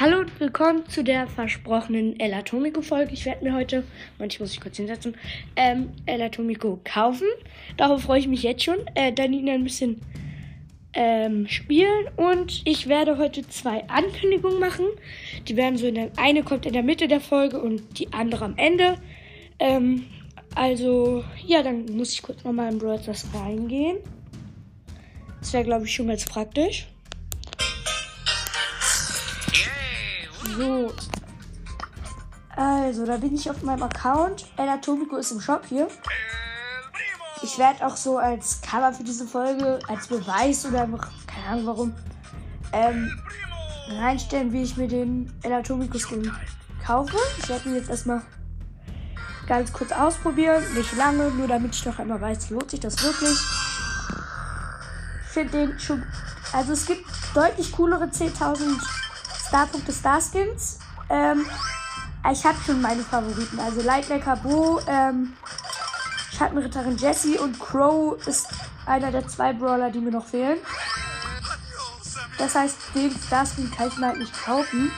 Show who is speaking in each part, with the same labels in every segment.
Speaker 1: Hallo und willkommen zu der versprochenen El Atomico Folge. Ich werde mir heute, manchmal muss ich kurz hinsetzen, ähm, El Atomico kaufen. Darauf freue ich mich jetzt schon. Äh, dann ihn ein bisschen ähm, spielen und ich werde heute zwei Ankündigungen machen. Die werden so in der, eine kommt in der Mitte der Folge und die andere am Ende. Ähm, also, ja, dann muss ich kurz nochmal in Brawl reingehen. Das wäre, glaube ich, schon ganz praktisch. So. Also, da bin ich auf meinem Account. El Atomico ist im Shop hier. Ich werde auch so als Cover für diese Folge, als Beweis oder keine Ahnung warum, ähm, reinstellen, wie ich mir den El Atomico Skin kaufe. Ich werde ihn jetzt erstmal ganz kurz ausprobieren. Nicht lange, nur damit ich noch einmal weiß, lohnt sich das wirklich. Ich finde den schon. Also es gibt deutlich coolere 10.000 Starpunkte Starskins. Ähm, ich habe schon meine Favoriten. Also Lightmaker Bo, ähm, Schattenritterin Jessie und Crow ist einer der zwei Brawler, die mir noch fehlen. Das heißt, den Starskin kann ich mir halt nicht kaufen.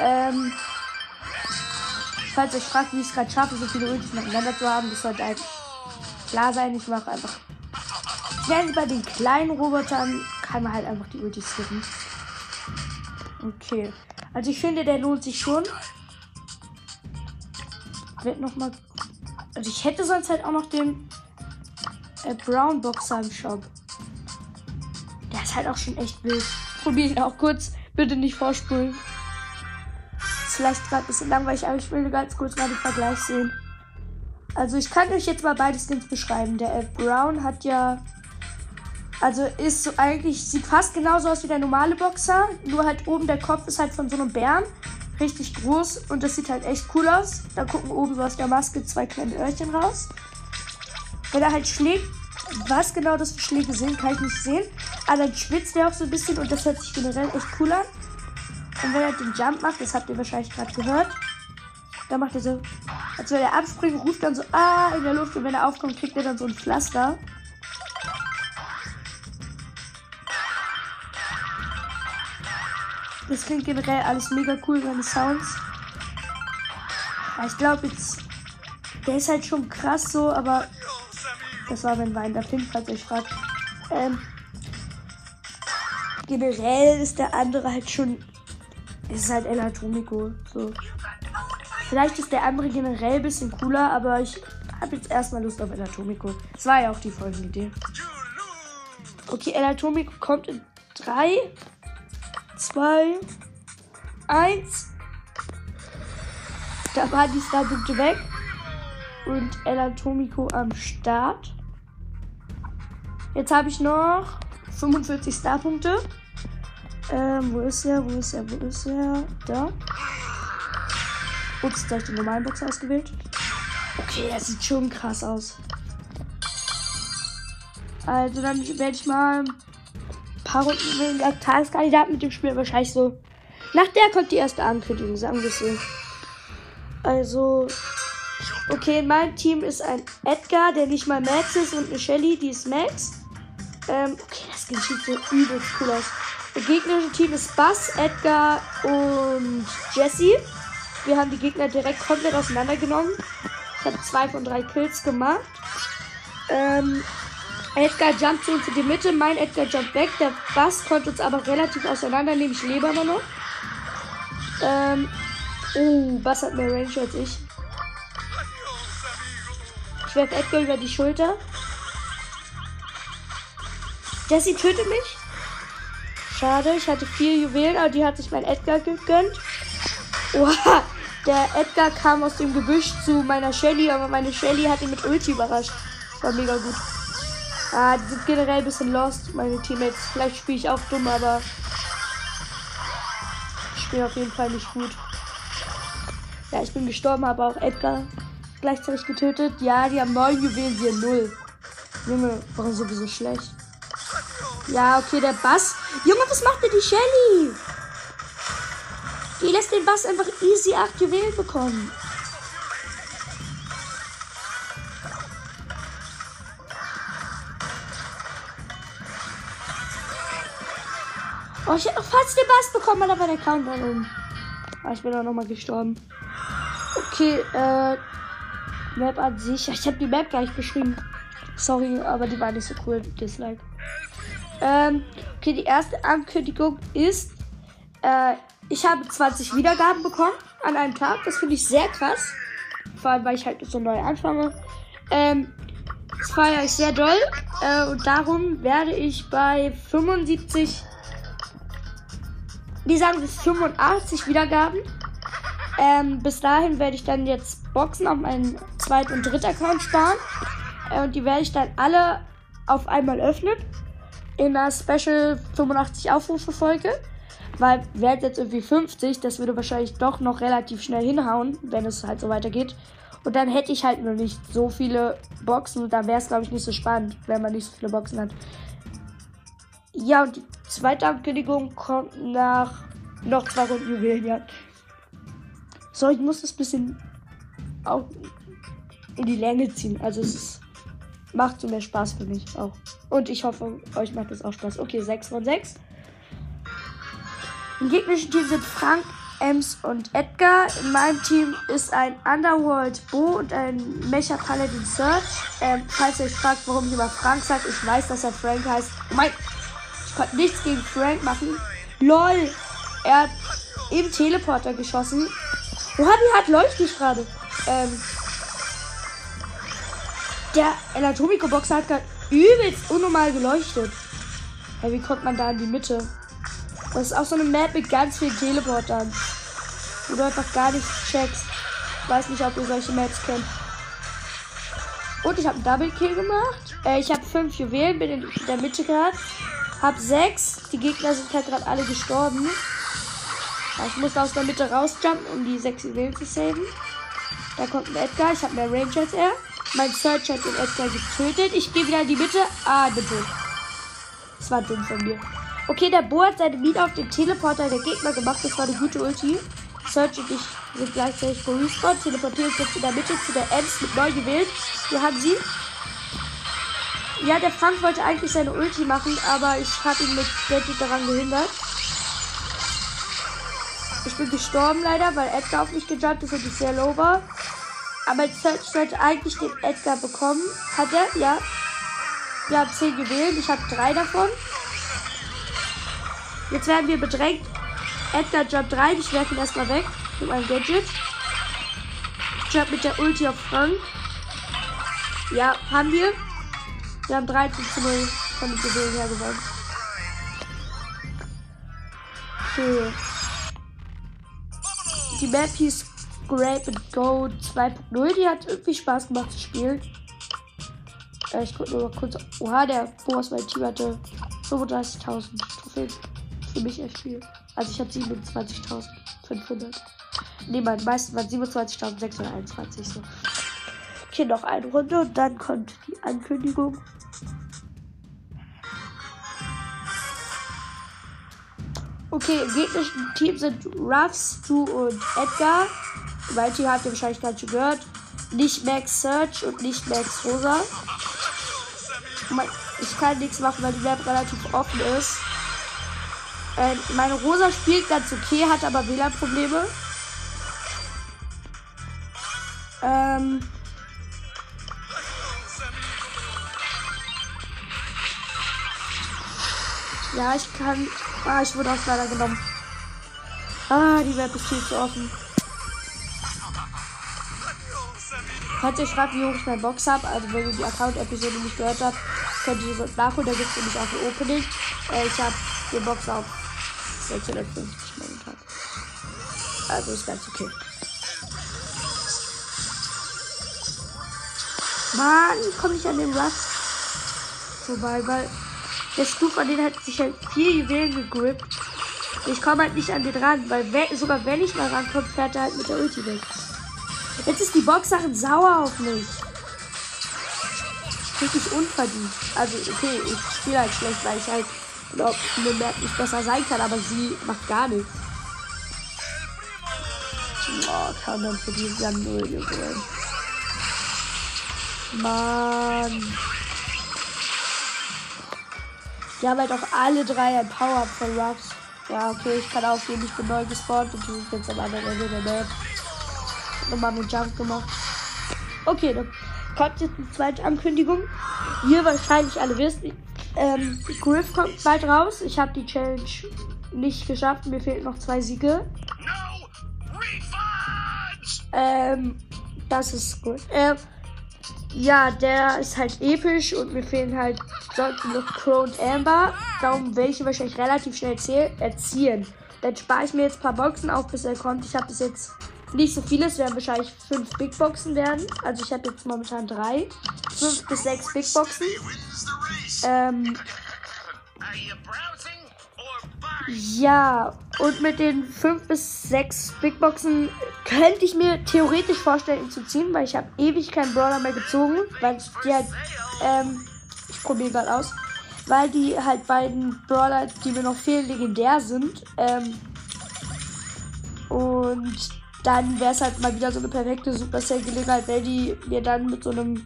Speaker 1: Ähm, falls ihr euch fragt, wie ich es gerade schaffe, so viele Ultis nacheinander zu haben, das sollte eigentlich klar sein. Ich mache einfach. Während bei den kleinen Robotern kann man halt einfach die Ultis skippen. Okay. Also ich finde, der lohnt sich schon. Wird noch mal. Also ich hätte sonst halt auch noch den äh, Brown Boxer im Shop. Der ist halt auch schon echt wild. Probiere ich auch kurz. Bitte nicht vorspulen. Ist vielleicht gerade ein bisschen langweilig, aber ich will ganz kurz mal den Vergleich sehen. Also ich kann euch jetzt mal beide Skins beschreiben. Der Elf Brown hat ja also ist so eigentlich, sieht fast genauso aus wie der normale Boxer. Nur halt oben der Kopf ist halt von so einem Bären. Richtig groß und das sieht halt echt cool aus. Da gucken oben so aus der Maske zwei kleine Öhrchen raus. Wenn er halt schlägt, was genau das für Schläge sind, kann ich nicht sehen. Aber dann schwitzt er auch so ein bisschen und das hört sich generell echt cool an. Und wenn er den Jump macht, das habt ihr wahrscheinlich gerade gehört, dann macht er so, als wenn er abspringt, ruft dann so, ah, in der Luft und wenn er aufkommt, kriegt er dann so ein Pflaster. Das klingt generell alles mega cool, seine Sounds. ich glaube jetzt, der ist halt schon krass so, aber das war mein Wein, der Pink, falls ihr fragt. Ähm, generell ist der andere halt schon, ist halt El Atomico, so. Vielleicht ist der andere generell ein bisschen cooler, aber ich habe jetzt erstmal Lust auf El Atomico. Das war ja auch die Folgenidee. Okay, El Atomico kommt in 3, 2, 1. Da waren die Starpunkte weg. Und El Atomico am Start. Jetzt habe ich noch 45 Starpunkte. Ähm, wo ist er? Wo ist er? Wo ist er? Da. Ups, da habe ich den normalen Box ausgewählt. Okay, das sieht schon krass aus. Also dann werde ich mal paar Runden als Tageskandidat mit dem Spiel wahrscheinlich so. Nach der kommt die erste Ankündigung, sagen wir so. Also, okay, in meinem Team ist ein Edgar, der nicht mal Max ist, und eine Shelly, die ist Max. Ähm, okay, das sieht so übelst cool aus. Das gegnerische Team ist Bass, Edgar und Jesse. Wir haben die Gegner direkt komplett auseinandergenommen. Ich habe zwei von drei Kills gemacht. Ähm, Edgar jumpt zu uns in die Mitte. Mein Edgar jumpt weg. Der Bass konnte uns aber relativ auseinandernehmen. Ich lebe aber noch. Ähm. Oh, Bass hat mehr Range als ich. Ich werfe Edgar über die Schulter. Jesse tötet mich. Schade, ich hatte vier Juwelen, aber die hat sich mein Edgar gegönnt. Oha, der Edgar kam aus dem Gebüsch zu meiner Shelly, aber meine Shelly hat ihn mit Ulti überrascht. War mega gut. Ah, die sind generell ein bisschen lost, meine Teammates. Vielleicht spiele ich auch dumm, aber ich spiele auf jeden Fall nicht gut. Ja, ich bin gestorben, aber auch Edgar gleichzeitig getötet. Ja, die haben neun Juwelen, wir null. Junge, warum sowieso schlecht? Ja, okay, der Bass. Junge, was macht denn die Shelly? Die lässt den Bass einfach easy 8 Juwelen bekommen. Ich hätte noch fast den Bass bekommen, aber war der Countdown um. Ah, ich bin auch nochmal gestorben. Okay, äh. Map an sich. Ich habe die Map gleich beschrieben. Sorry, aber die war nicht so cool. Dislike. Ähm, okay, die erste Ankündigung ist, äh, ich habe 20 Wiedergaben bekommen an einem Tag. Das finde ich sehr krass. Vor allem, weil ich halt so neu anfange. Ähm, das feiere ich sehr doll. Äh, und darum werde ich bei 75 die sagen bis 85 Wiedergaben. Ähm, bis dahin werde ich dann jetzt Boxen auf meinen zweiten und dritten Account sparen. Äh, und die werde ich dann alle auf einmal öffnen. In einer Special 85 Aufrufe Folge. Weil wäre jetzt irgendwie 50, das würde wahrscheinlich doch noch relativ schnell hinhauen, wenn es halt so weitergeht. Und dann hätte ich halt nur nicht so viele Boxen und dann wäre es, glaube ich, nicht so spannend, wenn man nicht so viele Boxen hat. Ja, und die zweite Ankündigung kommt nach noch zwei Runden Juwelenjagd. So, ich muss das ein bisschen auch in die Länge ziehen. Also es ist, macht so mehr Spaß für mich auch. Und ich hoffe, euch macht das auch Spaß. Okay, 6 von 6. Im gegnerischen Team sind Frank, Ems und Edgar. In meinem Team ist ein Underworld Bo und ein Mecha Paladin Search. Ähm, falls ihr euch fragt, warum ich immer Frank sage, ich weiß, dass er Frank heißt. Oh mein konnte nichts gegen Frank machen. LOL. Er hat eben Teleporter geschossen. Oha, die hat leuchtet gerade. Ähm, der Anatomiko-Boxer hat gerade übelst unnormal geleuchtet. Ja, wie kommt man da in die Mitte? Das ist auch so eine Map mit ganz vielen Teleportern. Wo du einfach gar nicht checkst. Weiß nicht, ob ihr solche Maps kennt. Und ich habe einen Double Kill gemacht. Äh, ich habe fünf Juwelen, bin in der Mitte gerade. Hab sechs. Die Gegner sind halt gerade alle gestorben. Ich muss aus der Mitte rausjumpen, um die sechs Juwelen zu saven. Da kommt ein Edgar. Ich habe mehr Range als er. Mein Search hat den Edgar getötet. Ich gehe wieder in die Mitte. Ah, bitte. Das war dumm von mir. Okay, der Bo hat seine Mine auf den Teleporter der Gegner gemacht. Das war eine gute Ulti. Search und ich sind gleichzeitig gerespawnt. Teleportieren uns jetzt in der Mitte zu der Ems mit neu gewählt. Wir haben sie. Ja, der Frank wollte eigentlich seine Ulti machen, aber ich habe ihn mit Gadget daran gehindert. Ich bin gestorben leider, weil Edgar auf mich gejumpt ist und ich sehr low war. Aber Search sollte eigentlich den Edgar bekommen. Hat er? Ja. Wir haben 10 gewählt. Ich habe 3 davon. Jetzt werden wir bedrängt. Edgar jumpt rein. Ich werfe ihn erstmal weg mit meinem Gadget. Ich jump mit der Ulti auf Frank. Ja, haben wir. Wir haben 13 zu 0 von den Juwelen her gewonnen. Okay. Die Map hieß Grape and Go 2.0. Die hat irgendwie Spaß gemacht zu spielen. Äh, ich gucke nur mal kurz. Oha, der Boss mein Team hatte 35.000 Trophäen. Für mich echt viel. Also ich habe 27.500. Ne, mein meisten waren 27.621. So. Okay, noch eine Runde und dann kommt die Ankündigung. Okay, im gegnerischen Team sind Ruffs, Stu und Edgar. Mein Team habt ihr wahrscheinlich gerade schon gehört. Nicht Max Search und nicht Max Rosa. Ich kann nichts machen, weil die Map relativ offen ist. Ähm, meine Rosa spielt ganz okay, hat aber WLAN-Probleme. Ähm. Ja, ich kann Ah, ich wurde auch leider genommen. Ah, die Map ist viel zu offen. Ihr fragt, wie hoch ich meine Box habe, also wenn ihr die Account-Episode nicht gehört habt, könnt ihr das nachholen. Da gibt es nämlich auch ein Opening. Äh, ich habe die Box auf 650 momentan. Also ist ganz okay. Mann, komme ich an den Rush vorbei, weil der Stufe an den hat sich halt vier Juwelen gegrippt. Ich komme halt nicht an den ran, weil we sogar wenn ich mal rankomme, fährt er halt mit der Ulti weg. Jetzt ist die Boxsachen sauer auf mich. Richtig unverdient. Also, okay, ich spiele halt schlecht, weil ich halt glaube, eine Map nicht besser sein kann, aber sie macht gar nichts. Oh, kann dann für die null geworden. Mann. Die haben halt auch alle drei ein Power-Up von Ruffs. Ja, okay, ich kann aufgehen, ich bin neu gespawnt und ich bin jetzt am anderen Ende der Map. Nochmal einen Jump gemacht. Okay, dann kommt jetzt eine zweite Ankündigung. Ihr wahrscheinlich alle wisst, ähm, Griff kommt bald raus. Ich habe die Challenge nicht geschafft. Mir fehlen noch zwei Siege. Ähm, das ist gut. Ähm, ja, der ist halt episch und mir fehlen halt sonst noch Crow und Amber. Darum werde ich wahrscheinlich relativ schnell erzielen. Dann spare ich mir jetzt ein paar Boxen auf, bis er kommt. Ich habe bis jetzt nicht so viele. Es werden wahrscheinlich fünf Big Boxen werden. Also ich habe jetzt momentan drei. Fünf bis sechs Big Boxen. Ähm, ja, und mit den 5 bis 6 Big Boxen könnte ich mir theoretisch vorstellen, ihn zu ziehen, weil ich habe ewig keinen Brawler mehr gezogen, weil die halt, ähm, ich probiere gerade aus, weil die halt beiden Brawler, die mir noch fehlen, legendär sind. Ähm, und dann wäre es halt mal wieder so eine perfekte Supercell-Gelegenheit, weil die mir dann mit so einem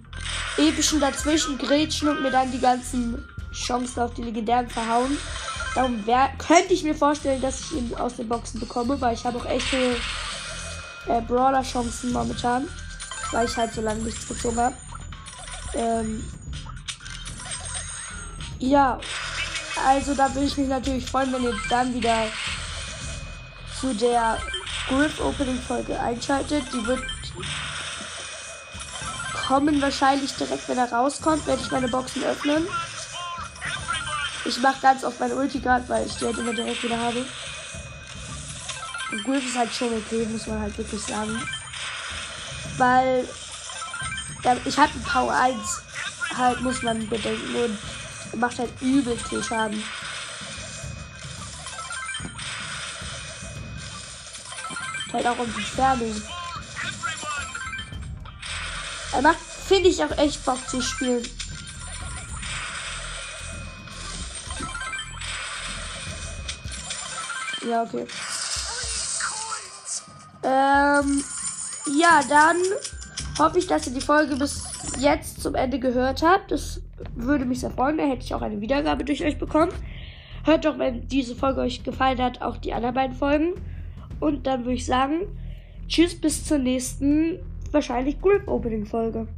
Speaker 1: epischen dazwischen grätschen und mir dann die ganzen Chancen auf die legendären verhauen. Darum wär, könnte ich mir vorstellen, dass ich ihn aus den Boxen bekomme, weil ich habe auch echte äh, Brawler-Chancen momentan, weil ich halt so lange nichts gezogen habe. Ähm, ja, also da würde ich mich natürlich freuen, wenn ihr dann wieder zu der Griff Opening Folge einschaltet. Die wird kommen wahrscheinlich direkt, wenn er rauskommt, werde ich meine Boxen öffnen. Ich mache ganz oft meine Ulti gerade, weil ich die halt immer direkt wieder habe. Und Griff ist halt schon okay, muss man halt wirklich sagen. Weil ja, ich habe Power 1, halt muss man bedenken und macht halt übel viel Schaden. Halt auch um die Ferne. Er macht, finde ich, auch echt Bock zu spielen. Ja, okay. Ähm, ja, dann hoffe ich, dass ihr die Folge jetzt zum Ende gehört habt. Das würde mich sehr freuen. Da hätte ich auch eine Wiedergabe durch euch bekommen. Hört doch, wenn diese Folge euch gefallen hat, auch die anderen beiden Folgen. Und dann würde ich sagen, tschüss bis zur nächsten, wahrscheinlich Grip Opening Folge.